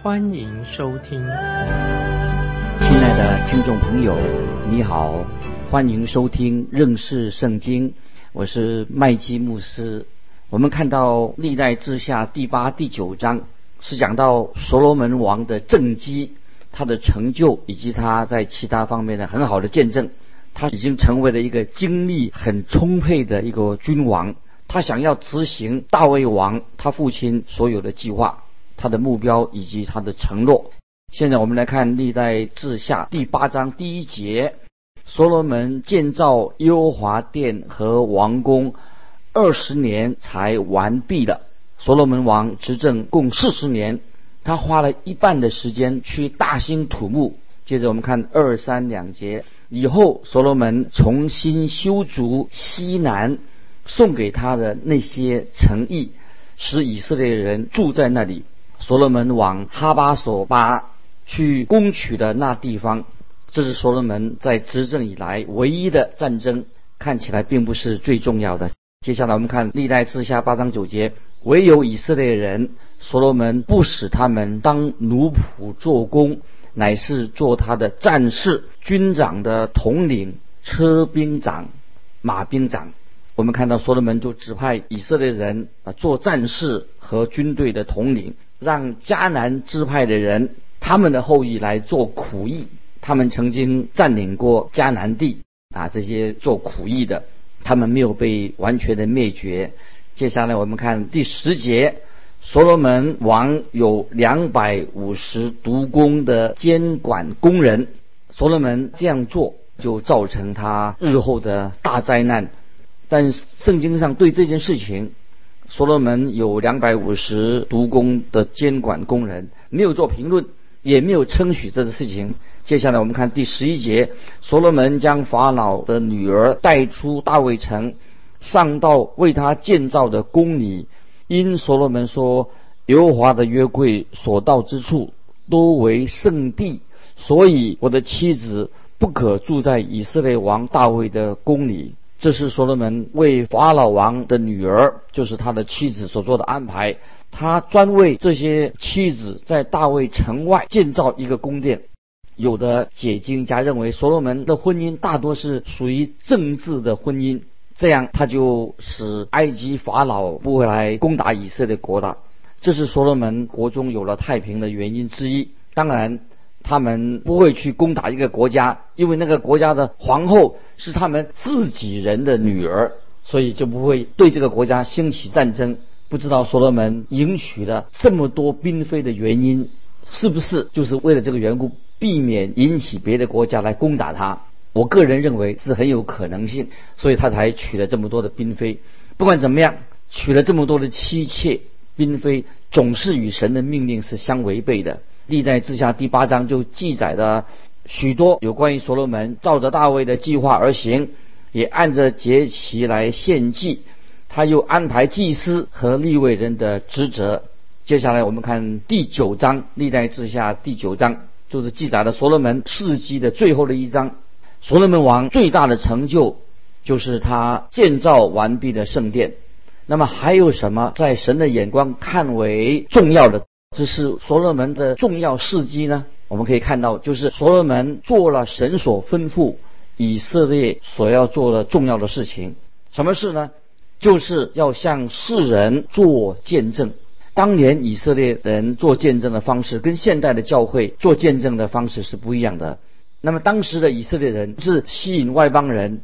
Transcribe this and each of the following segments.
欢迎收听。亲爱的听众朋友，你好，欢迎收听认识圣经，我是麦基牧师。我们看到历代志下第八、第九章是讲到所罗门王的政绩、他的成就以及他在其他方面的很好的见证。他已经成为了一个精力很充沛的一个君王。他想要执行大卫王他父亲所有的计划、他的目标以及他的承诺。现在我们来看历代志下第八章第一节：所罗门建造耶和华殿和王宫。二十年才完毕的。所罗门王执政共四十年，他花了一半的时间去大兴土木。接着我们看二三两节以后，所罗门重新修筑西南，送给他的那些城邑，使以色列人住在那里。所罗门往哈巴索巴去攻取的那地方，这是所罗门在执政以来唯一的战争，看起来并不是最重要的。接下来我们看历代志下八章九节，唯有以色列人所罗门不使他们当奴仆做工，乃是做他的战士、军长的统领、车兵长、马兵长。我们看到所罗门就指派以色列人啊做战士和军队的统领，让迦南支派的人他们的后裔来做苦役。他们曾经占领过迦南地啊，这些做苦役的。他们没有被完全的灭绝。接下来我们看第十节，所罗门王有两百五十独工的监管工人。所罗门这样做就造成他日后的大灾难。但圣经上对这件事情，所罗门有两百五十独工的监管工人，没有做评论，也没有称许这个事情。接下来我们看第十一节，所罗门将法老的女儿带出大卫城，上到为他建造的宫里。因所罗门说，耶和华的约柜所到之处都为圣地，所以我的妻子不可住在以色列王大卫的宫里。这是所罗门为法老王的女儿，就是他的妻子所做的安排。他专为这些妻子在大卫城外建造一个宫殿。有的解经家认为，所罗门的婚姻大多是属于政治的婚姻，这样他就使埃及法老不会来攻打以色列国的，这是所罗门国中有了太平的原因之一。当然，他们不会去攻打一个国家，因为那个国家的皇后是他们自己人的女儿，所以就不会对这个国家兴起战争。不知道所罗门迎娶了这么多嫔妃的原因，是不是就是为了这个缘故？避免引起别的国家来攻打他，我个人认为是很有可能性，所以他才娶了这么多的嫔妃。不管怎么样，娶了这么多的妻妾、嫔妃，总是与神的命令是相违背的。历代志下第八章就记载了许多有关于所罗门照着大卫的计划而行，也按着节期来献祭。他又安排祭司和立位人的职责。接下来我们看第九章，历代志下第九章。就是记载了所罗门事迹的最后的一章。所罗门王最大的成就就是他建造完毕的圣殿。那么还有什么在神的眼光看为重要的？这是所罗门的重要事迹呢？我们可以看到，就是所罗门做了神所吩咐以色列所要做的重要的事情。什么事呢？就是要向世人做见证。当年以色列人做见证的方式跟现代的教会做见证的方式是不一样的。那么当时的以色列人是吸引外邦人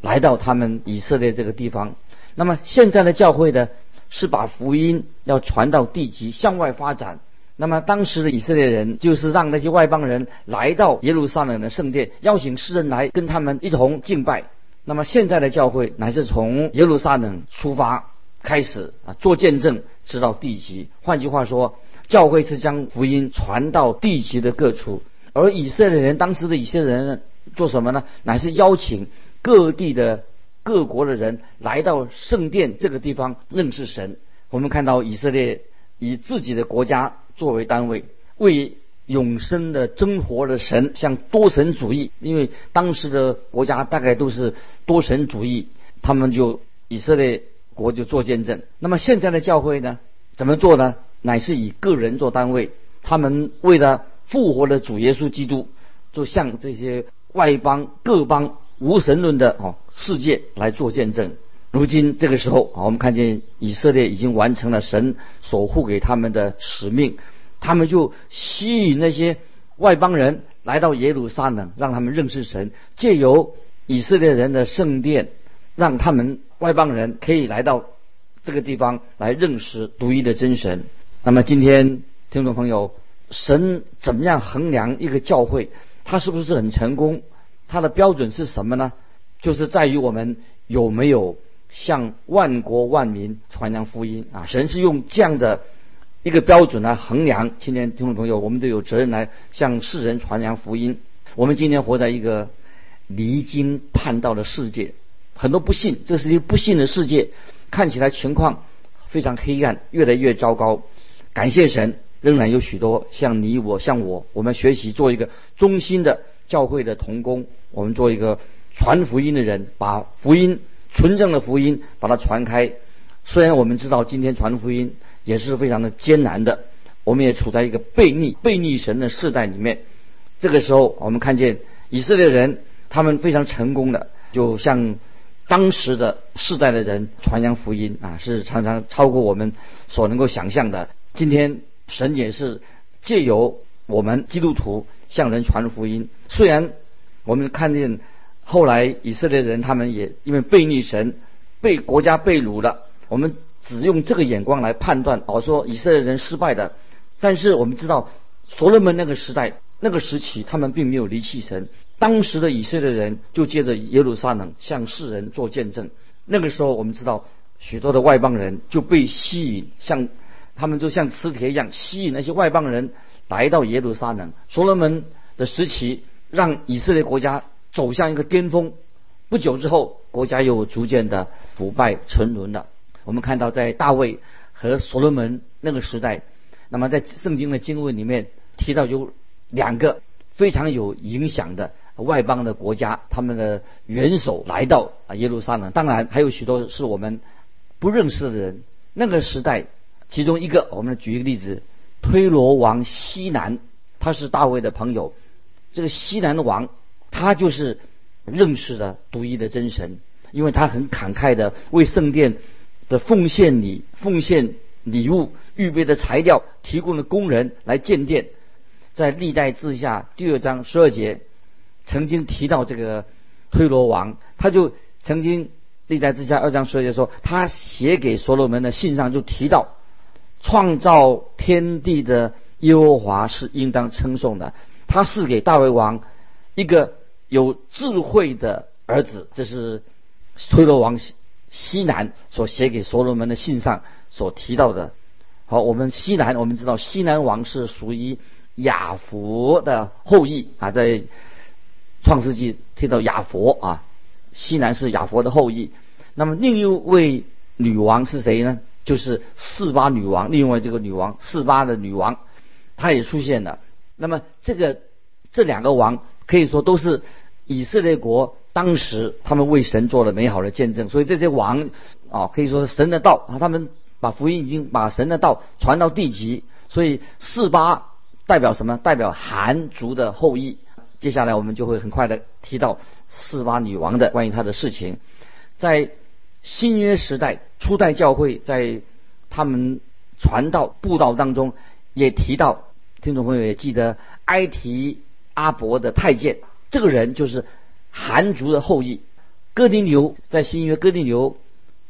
来到他们以色列这个地方。那么现在的教会呢，是把福音要传到地极，向外发展。那么当时的以色列人就是让那些外邦人来到耶路撒冷的圣殿，邀请世人来跟他们一同敬拜。那么现在的教会乃是从耶路撒冷出发。开始啊，做见证，直到地极。换句话说，教会是将福音传到地极的各处。而以色列人当时的以色列人做什么呢？乃是邀请各地的各国的人来到圣殿这个地方认识神。我们看到以色列以自己的国家作为单位，为永生的真活的神，向多神主义，因为当时的国家大概都是多神主义，他们就以色列国就做见证。那么现在的教会呢，怎么做呢？乃是以个人做单位，他们为了复活的主耶稣基督，就向这些外邦各邦无神论的哦世界来做见证。如今这个时候啊，我们看见以色列已经完成了神守护给他们的使命。他们就吸引那些外邦人来到耶路撒冷，让他们认识神，借由以色列人的圣殿，让他们外邦人可以来到这个地方来认识独一的真神。那么今天听众朋友，神怎么样衡量一个教会，他是不是很成功？他的标准是什么呢？就是在于我们有没有向万国万民传扬福音啊！神是用这样的。一个标准来衡量，青年听众朋友，我们都有责任来向世人传扬福音。我们今天活在一个离经叛道的世界，很多不信，这是一个不信的世界，看起来情况非常黑暗，越来越糟糕。感谢神，仍然有许多像你我，像我，我们学习做一个忠心的教会的童工，我们做一个传福音的人，把福音纯正的福音把它传开。虽然我们知道今天传福音。也是非常的艰难的，我们也处在一个悖逆、悖逆神的世代里面。这个时候，我们看见以色列人他们非常成功的，就像当时的世代的人传扬福音啊，是常常超过我们所能够想象的。今天神也是借由我们基督徒向人传福音。虽然我们看见后来以色列人他们也因为悖逆神，被国家被掳了，我们。只用这个眼光来判断，哦，说以色列人失败的。但是我们知道，所罗门那个时代、那个时期，他们并没有离弃神。当时的以色列人就借着耶路撒冷向世人做见证。那个时候，我们知道许多的外邦人就被吸引，像他们就像磁铁一样吸引那些外邦人来到耶路撒冷。所罗门的时期让以色列国家走向一个巅峰。不久之后，国家又逐渐的腐败沉沦了。我们看到，在大卫和所罗门那个时代，那么在圣经的经文里面提到有两个非常有影响的外邦的国家，他们的元首来到啊耶路撒冷。当然还有许多是我们不认识的人。那个时代，其中一个，我们举一个例子，推罗王西南，他是大卫的朋友。这个西南的王，他就是认识了独一的真神，因为他很慷慨的为圣殿。的奉献礼、奉献礼物、预备的材料、提供的工人来建殿，在历代志下第二章十二节曾经提到这个推罗王，他就曾经历代志下二章十二节说，他写给所罗门的信上就提到，创造天地的耶和华是应当称颂的，他是给大卫王一个有智慧的儿子，这是推罗王。西南所写给所罗门的信上所提到的，好，我们西南我们知道西南王是属于亚佛的后裔啊，在创世纪提到亚佛啊，西南是亚佛的后裔。那么另一位女王是谁呢？就是四八女王，另外这个女王四八的女王，她也出现了。那么这个这两个王可以说都是以色列国。当时他们为神做了美好的见证，所以这些王啊，可以说是神的道啊，他们把福音已经把神的道传到地极。所以四八代表什么？代表韩族的后裔。接下来我们就会很快的提到四八女王的关于她的事情。在新约时代初代教会，在他们传道布道当中也提到，听众朋友也记得埃提阿伯的太监，这个人就是。韩族的后裔，哥尼流在新约哥尼流，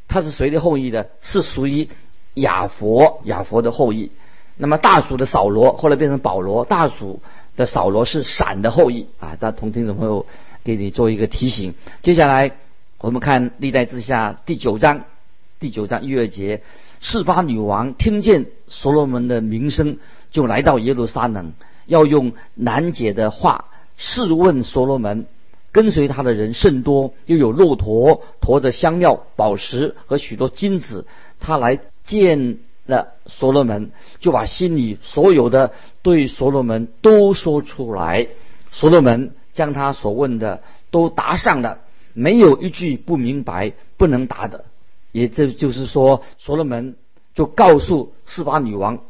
他是谁的后裔呢？是属于亚佛亚佛的后裔。那么大蜀的扫罗后来变成保罗，大蜀的扫罗是闪的后裔啊。大同听众朋友给你做一个提醒。接下来我们看历代之下第九章，第九章一二节，示巴女王听见所罗门的名声，就来到耶路撒冷，要用难解的话试问所罗门。跟随他的人甚多，又有骆驼驮着香料、宝石和许多金子。他来见了所罗门，就把心里所有的对所罗门都说出来。所罗门将他所问的都答上了，没有一句不明白、不能答的。也这就是说，所罗门就告诉示巴女王，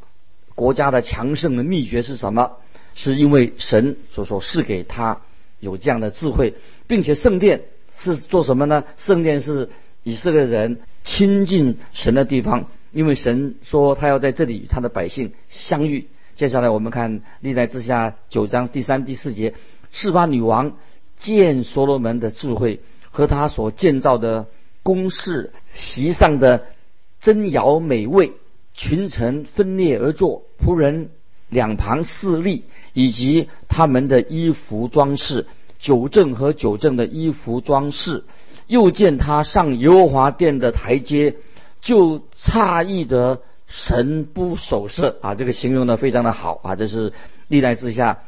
国家的强盛的秘诀是什么？是因为神所说是给他。有这样的智慧，并且圣殿是做什么呢？圣殿是以色列人亲近神的地方，因为神说他要在这里与他的百姓相遇。接下来我们看历代之下九章第三、第四节，示巴女王见所罗门的智慧和他所建造的宫室席上的珍肴美味，群臣分列而坐，仆人两旁侍立。以及他们的衣服装饰，九正和九正的衣服装饰，又见他上油华殿的台阶，就诧异的神不守舍啊！这个形容的非常的好啊！这是历代之下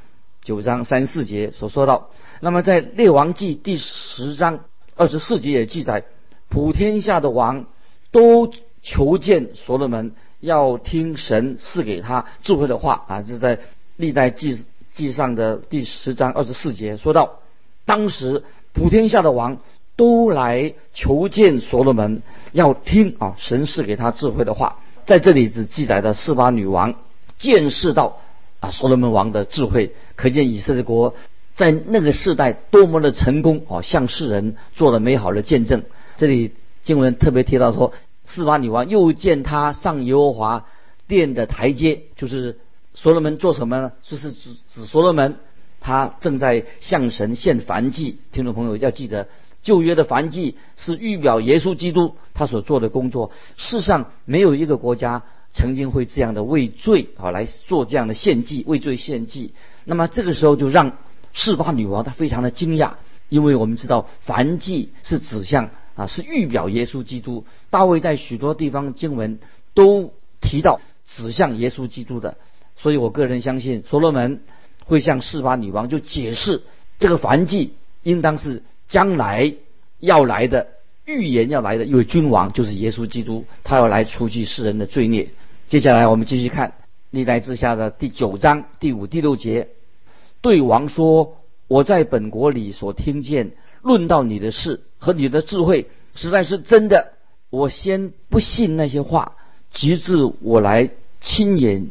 九章三四节所说到。那么在列王记第十章二十四节也记载，普天下的王都求见所罗门，要听神赐给他智慧的话啊！这在。历代记记上的第十章二十四节说到，当时普天下的王都来求见所罗门，要听啊神赐给他智慧的话。在这里只记载的四巴女王见识到啊所罗门王的智慧，可见以色列国在那个时代多么的成功啊，向世人做了美好的见证。这里经文特别提到说，四法女王又见他上耶和华殿的台阶，就是。所罗门做什么呢？就是指指所罗门，他正在向神献燔祭。听众朋友要记得，旧约的燔祭是预表耶稣基督他所做的工作。世上没有一个国家曾经会这样的为罪啊来做这样的献祭，为罪献祭。那么这个时候就让示巴女王她非常的惊讶，因为我们知道燔祭是指向啊是预表耶稣基督。大卫在许多地方经文都提到指向耶稣基督的。所以我个人相信，所罗门会向示巴女王就解释这个燔祭应当是将来要来的预言要来的一位君王，就是耶稣基督，他要来除去世人的罪孽。接下来我们继续看历代之下的第九章第五、第六节，对王说：“我在本国里所听见论到你的事和你的智慧，实在是真的。我先不信那些话，直至我来亲眼。”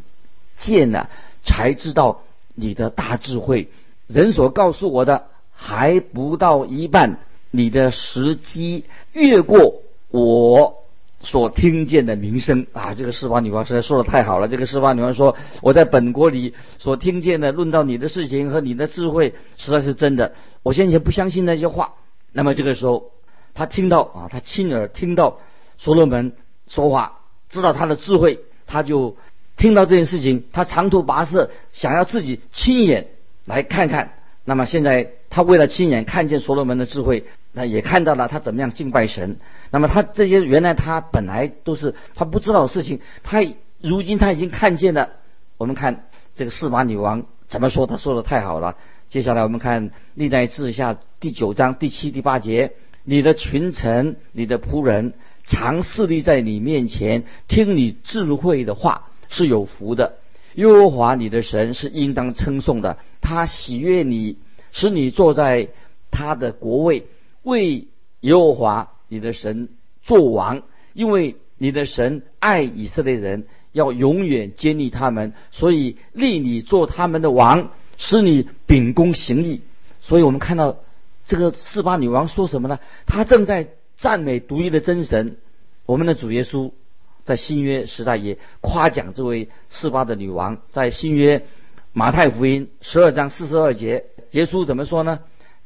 见了才知道你的大智慧，人所告诉我的还不到一半，你的时机越过我所听见的名声啊！这个释巴女王实在说的太好了。这个释巴女王说：“我在本国里所听见的论到你的事情和你的智慧，实在是真的。我先前不相信那些话。”那么这个时候，他听到啊，他亲耳听到所罗门说话，知道他的智慧，他就。听到这件事情，他长途跋涉，想要自己亲眼来看看。那么现在，他为了亲眼看见所罗门的智慧，那也看到了他怎么样敬拜神。那么他这些原来他本来都是他不知道的事情，他如今他已经看见了。我们看这个示巴女王怎么说，他说的太好了。接下来我们看历代志下第九章第七、第八节：你的群臣、你的仆人常侍立在你面前，听你智慧的话。是有福的，耶和华你的神是应当称颂的。他喜悦你，使你坐在他的国位，为耶和华你的神做王。因为你的神爱以色列人，要永远坚立他们，所以立你做他们的王，使你秉公行义。所以我们看到这个四八女王说什么呢？她正在赞美独一的真神，我们的主耶稣。在新约时代也夸奖这位四巴的女王。在新约马太福音十二章四十二节，耶稣怎么说呢？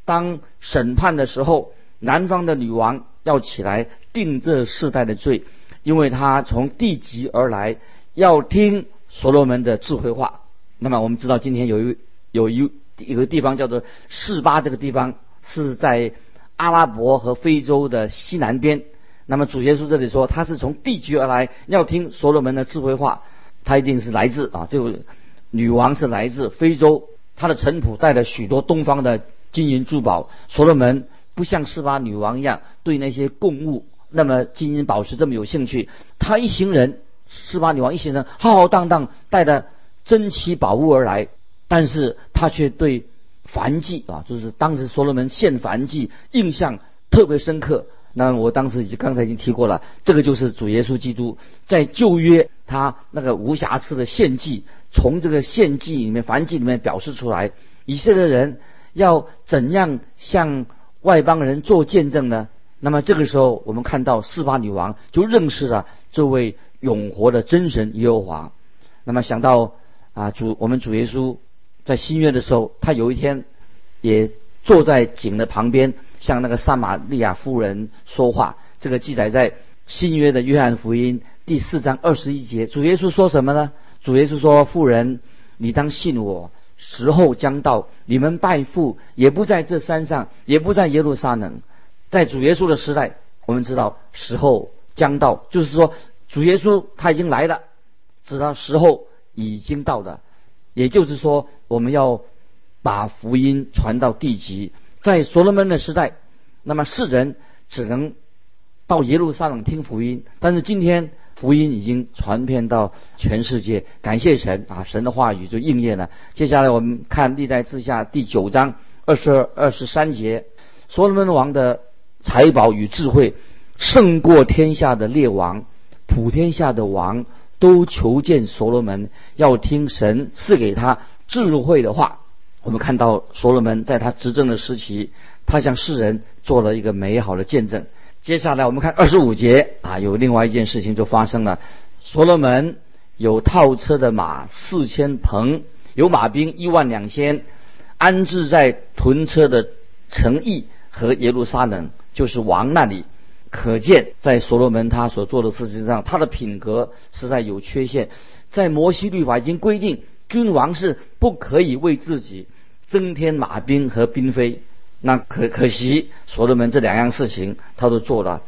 当审判的时候，南方的女王要起来定这世代的罪，因为她从地极而来，要听所罗门的智慧话。那么我们知道，今天有一有一有个地方叫做示巴，这个地方是在阿拉伯和非洲的西南边。那么主耶稣这里说，他是从地极而来，要听所罗门的智慧话，他一定是来自啊，就女王是来自非洲，她的臣仆带了许多东方的金银珠宝。所罗门不像示巴女王一样对那些贡物那么金银宝石这么有兴趣，他一行人，示巴女王一行人浩浩荡荡带着珍奇宝物而来，但是他却对燔祭啊，就是当时所罗门献燔祭印象特别深刻。那我当时已经刚才已经提过了，这个就是主耶稣基督在旧约他那个无瑕疵的献祭，从这个献祭里面、燔祭里面表示出来，以色列人要怎样向外邦人做见证呢？那么这个时候，我们看到示巴女王就认识了这位永活的真神耶和华。那么想到啊，主我们主耶稣在新约的时候，他有一天也坐在井的旁边。向那个撒玛利亚夫人说话，这个记载在新约的约翰福音第四章二十一节。主耶稣说什么呢？主耶稣说：“妇人，你当信我，时候将到，你们拜父也不在这山上，也不在耶路撒冷。在主耶稣的时代，我们知道时候将到，就是说主耶稣他已经来了，知道时候已经到了。也就是说，我们要把福音传到地极。”在所罗门的时代，那么世人只能到耶路撒冷听福音，但是今天福音已经传遍到全世界，感谢神啊！神的话语就应验了。接下来我们看历代志下第九章二十二、二十三节，所罗门王的财宝与智慧胜过天下的列王，普天下的王都求见所罗门，要听神赐给他智慧的话。我们看到所罗门在他执政的时期，他向世人做了一个美好的见证。接下来我们看二十五节啊，有另外一件事情就发生了。所罗门有套车的马四千棚，有马兵一万两千，安置在屯车的城邑和耶路撒冷，就是王那里。可见在所罗门他所做的事情上，他的品格实在有缺陷。在摩西律法已经规定，君王是不可以为自己。增添马兵和兵飞，那可可惜，所罗门这两样事情他都做了。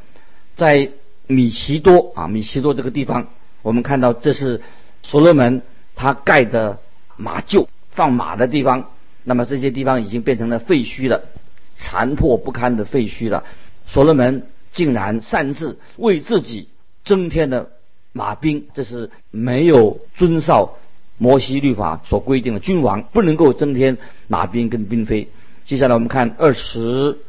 在米奇多啊，米奇多这个地方，我们看到这是所罗门他盖的马厩，放马的地方。那么这些地方已经变成了废墟了，残破不堪的废墟了。所罗门竟然擅自为自己增添了马兵，这是没有遵照。摩西律法所规定的，君王不能够增添马兵跟兵飞。接下来我们看二十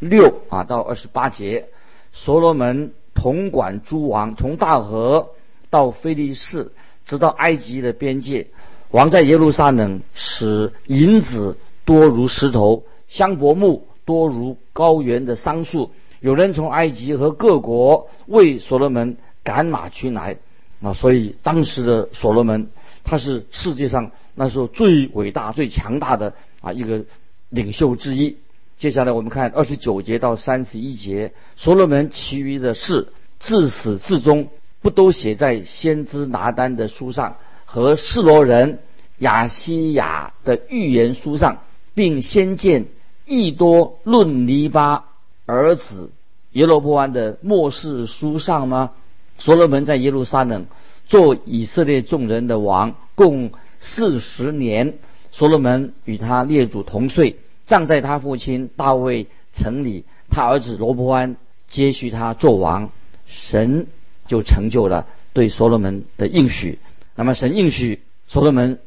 六啊到二十八节，所罗门统管诸王，从大河到菲利士，直到埃及的边界。王在耶路撒冷使银子多如石头，香柏木多如高原的桑树。有人从埃及和各国为所罗门赶马群来啊，所以当时的所罗门。他是世界上那时候最伟大、最强大的啊一个领袖之一。接下来我们看二十九节到三十一节，所罗门其余的事自始至终不都写在先知拿单的书上和示罗人亚西亚的预言书上，并先见益多论尼巴儿子耶罗波安的末世书上吗？所罗门在耶路撒冷。做以色列众人的王，共四十年。所罗门与他列祖同岁，葬在他父亲大卫城里。他儿子罗伯安接续他做王，神就成就了对所罗门的应许。那么神应许所罗门，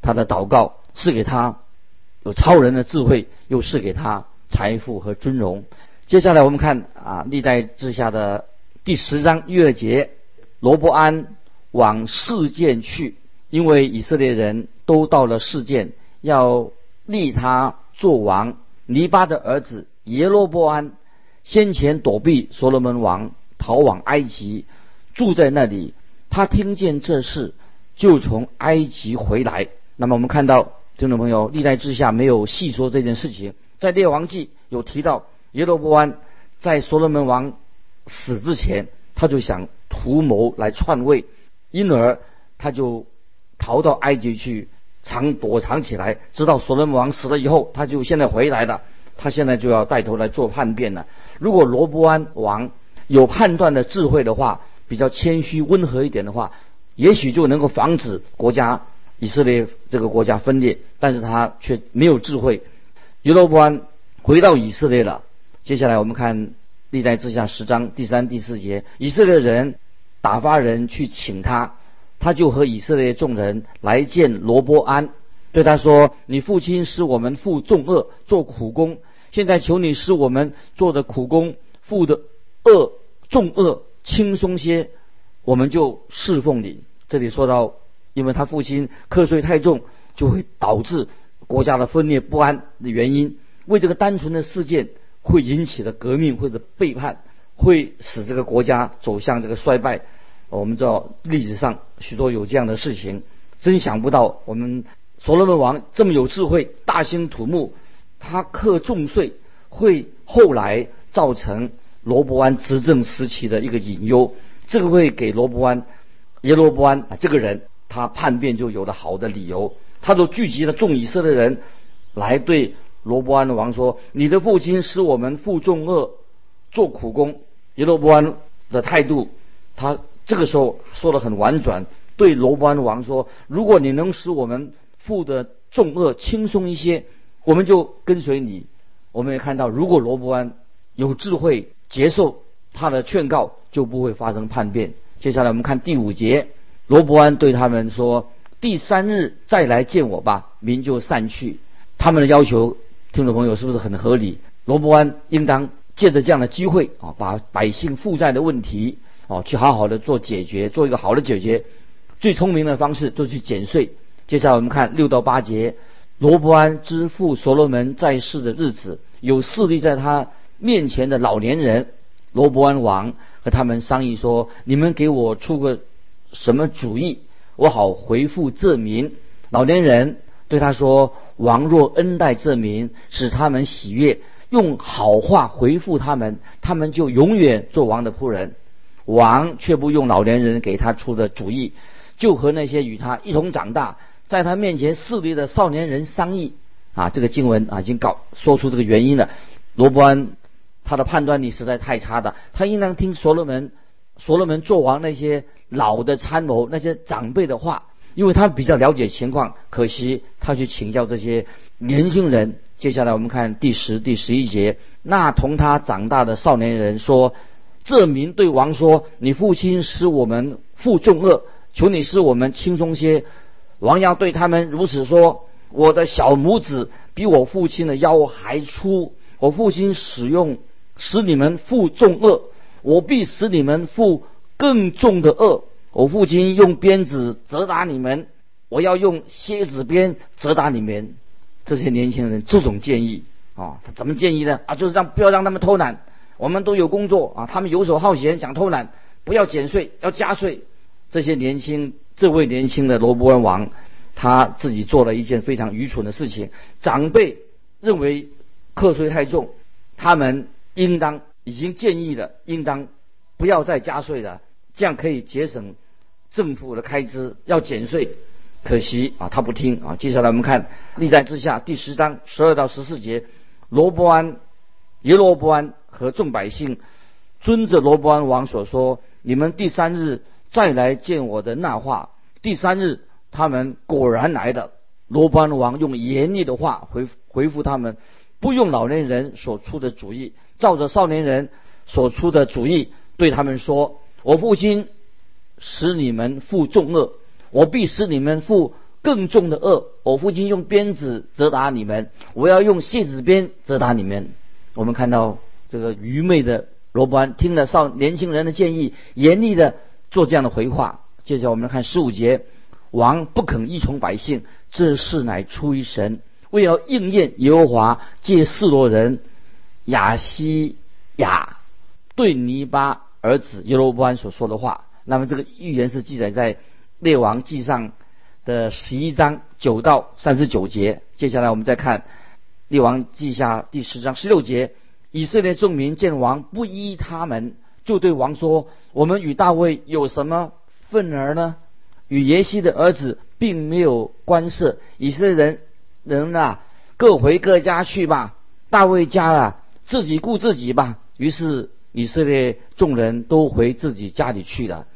他的祷告赐给他有超人的智慧，又赐给他财富和尊荣。接下来我们看啊，历代之下的第十章月节，罗伯安。往事件去，因为以色列人都到了事件，要立他做王。尼巴的儿子耶罗波安先前躲避所罗门王，逃往埃及，住在那里。他听见这事，就从埃及回来。那么我们看到听众朋友历代之下没有细说这件事情，在列王记有提到耶罗波安在所罗门王死之前，他就想图谋来篡位。因而他就逃到埃及去藏躲藏起来，直到所罗门王死了以后，他就现在回来了。他现在就要带头来做叛变了。如果罗伯安王有判断的智慧的话，比较谦虚温和一点的话，也许就能够防止国家以色列这个国家分裂，但是他却没有智慧。耶罗波安回到以色列了。接下来我们看历代志下十章第三、第四节，以色列人打发人去请他，他就和以色列众人来见罗波安，对他说：“你父亲使我们负重恶，做苦工。现在求你使我们做的苦工负的恶重恶轻松些，我们就侍奉你。”这里说到，因为他父亲课税太重，就会导致国家的分裂不安的原因。为这个单纯的事件。会引起的革命或者背叛，会使这个国家走向这个衰败。我们知道历史上许多有这样的事情，真想不到我们所罗门王这么有智慧，大兴土木，他课重税，会后来造成罗伯安执政时期的一个隐忧。这个会给罗伯安耶罗伯安这个人，他叛变就有了好的理由。他都聚集了众以色列人来对。罗伯安的王说：“你的父亲使我们负重恶，做苦工。”耶罗伯安的态度，他这个时候说的很婉转，对罗伯安王说：“如果你能使我们负的重恶轻松一些，我们就跟随你。”我们也看到，如果罗伯安有智慧，接受他的劝告，就不会发生叛变。接下来我们看第五节，罗伯安对他们说：“第三日再来见我吧。”民就散去。他们的要求。听众朋友，是不是很合理？罗伯安应当借着这样的机会啊，把百姓负债的问题哦，去好好的做解决，做一个好的解决。最聪明的方式就去减税。接下来我们看六到八节，罗伯安之父所罗门在世的日子，有势力在他面前的老年人，罗伯安王和他们商议说：“你们给我出个什么主意，我好回复这民。”老年人对他说。王若恩待这民，使他们喜悦，用好话回复他们，他们就永远做王的仆人。王却不用老年人给他出的主意，就和那些与他一同长大，在他面前势力的少年人商议。啊，这个经文啊，已经搞说出这个原因了。罗伯安他的判断力实在太差的，他应当听所罗门，所罗门做王那些老的参谋、那些长辈的话。因为他比较了解情况，可惜他去请教这些年轻人。接下来我们看第十、第十一节。那同他长大的少年人说：“这民对王说：‘你父亲使我们负重恶，求你使我们轻松些。’王要对他们如此说：‘我的小拇指比我父亲的腰还粗。我父亲使用使你们负重恶，我必使你们负更重的恶。’”我父亲用鞭子责打你们，我要用蝎子鞭责打你们。这些年轻人这种建议啊，他怎么建议呢？啊，就是让不要让他们偷懒。我们都有工作啊，他们游手好闲，想偷懒，不要减税，要加税。这些年轻，这位年轻的罗伯恩王，他自己做了一件非常愚蠢的事情。长辈认为课税太重，他们应当已经建议了，应当不要再加税了。这样可以节省政府的开支，要减税，可惜啊，他不听啊。接下来我们看历代之下第十章十二到十四节，罗伯安、耶罗伯安和众百姓遵着罗伯安王所说，你们第三日再来见我的那话。第三日，他们果然来的。罗伯安王用严厉的话回回复他们，不用老年人所出的主意，照着少年人所出的主意对他们说。我父亲使你们负重恶，我必使你们负更重的恶。我父亲用鞭子责打你们，我要用蝎子鞭责打你们。我们看到这个愚昧的罗伯安听了少年轻人的建议，严厉的做这样的回话。接着我们来看十五节，王不肯依从百姓，这事乃出于神，为要应验耶和华借示罗人亚西亚对尼巴。儿子耶罗波安所说的话，那么这个预言是记载在列王记上的十一章九到三十九节。接下来我们再看列王记下第十章十六节，以色列众民见王不依他们，就对王说：“我们与大卫有什么份儿呢？与耶西的儿子并没有关涉。以色列人人啊，各回各家去吧。大卫家啊，自己顾自己吧。”于是。以色列众人都回自己家里去了。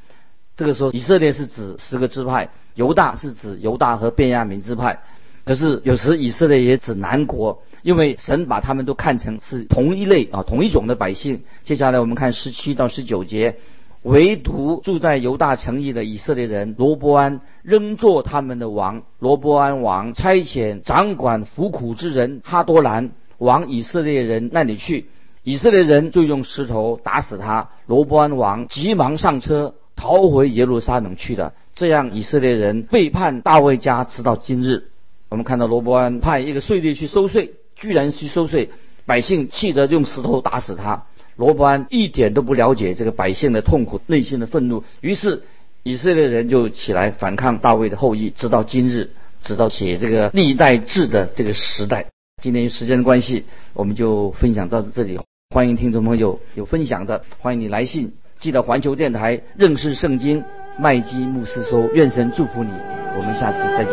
这个时候，以色列是指十个支派，犹大是指犹大和便雅悯支派，可是有时以色列也指南国，因为神把他们都看成是同一类啊同一种的百姓。接下来我们看十七到十九节，唯独住在犹大城邑的以色列人罗伯安仍做他们的王。罗伯安王差遣掌管服苦之人哈多兰往以色列人那里去，以色列人就用石头打死他。罗伯安王急忙上车逃回耶路撒冷去了。这样，以色列人背叛大卫家，直到今日。我们看到罗伯安派一个税吏去收税，居然去收税，百姓气得用石头打死他。罗伯安一点都不了解这个百姓的痛苦、内心的愤怒，于是以色列人就起来反抗大卫的后裔，直到今日，直到写这个历代志的这个时代。今天时间的关系，我们就分享到这里。欢迎听众朋友有分享的，欢迎你来信，记得环球电台认识圣经。麦基牧师说：“愿神祝福你，我们下次再见。”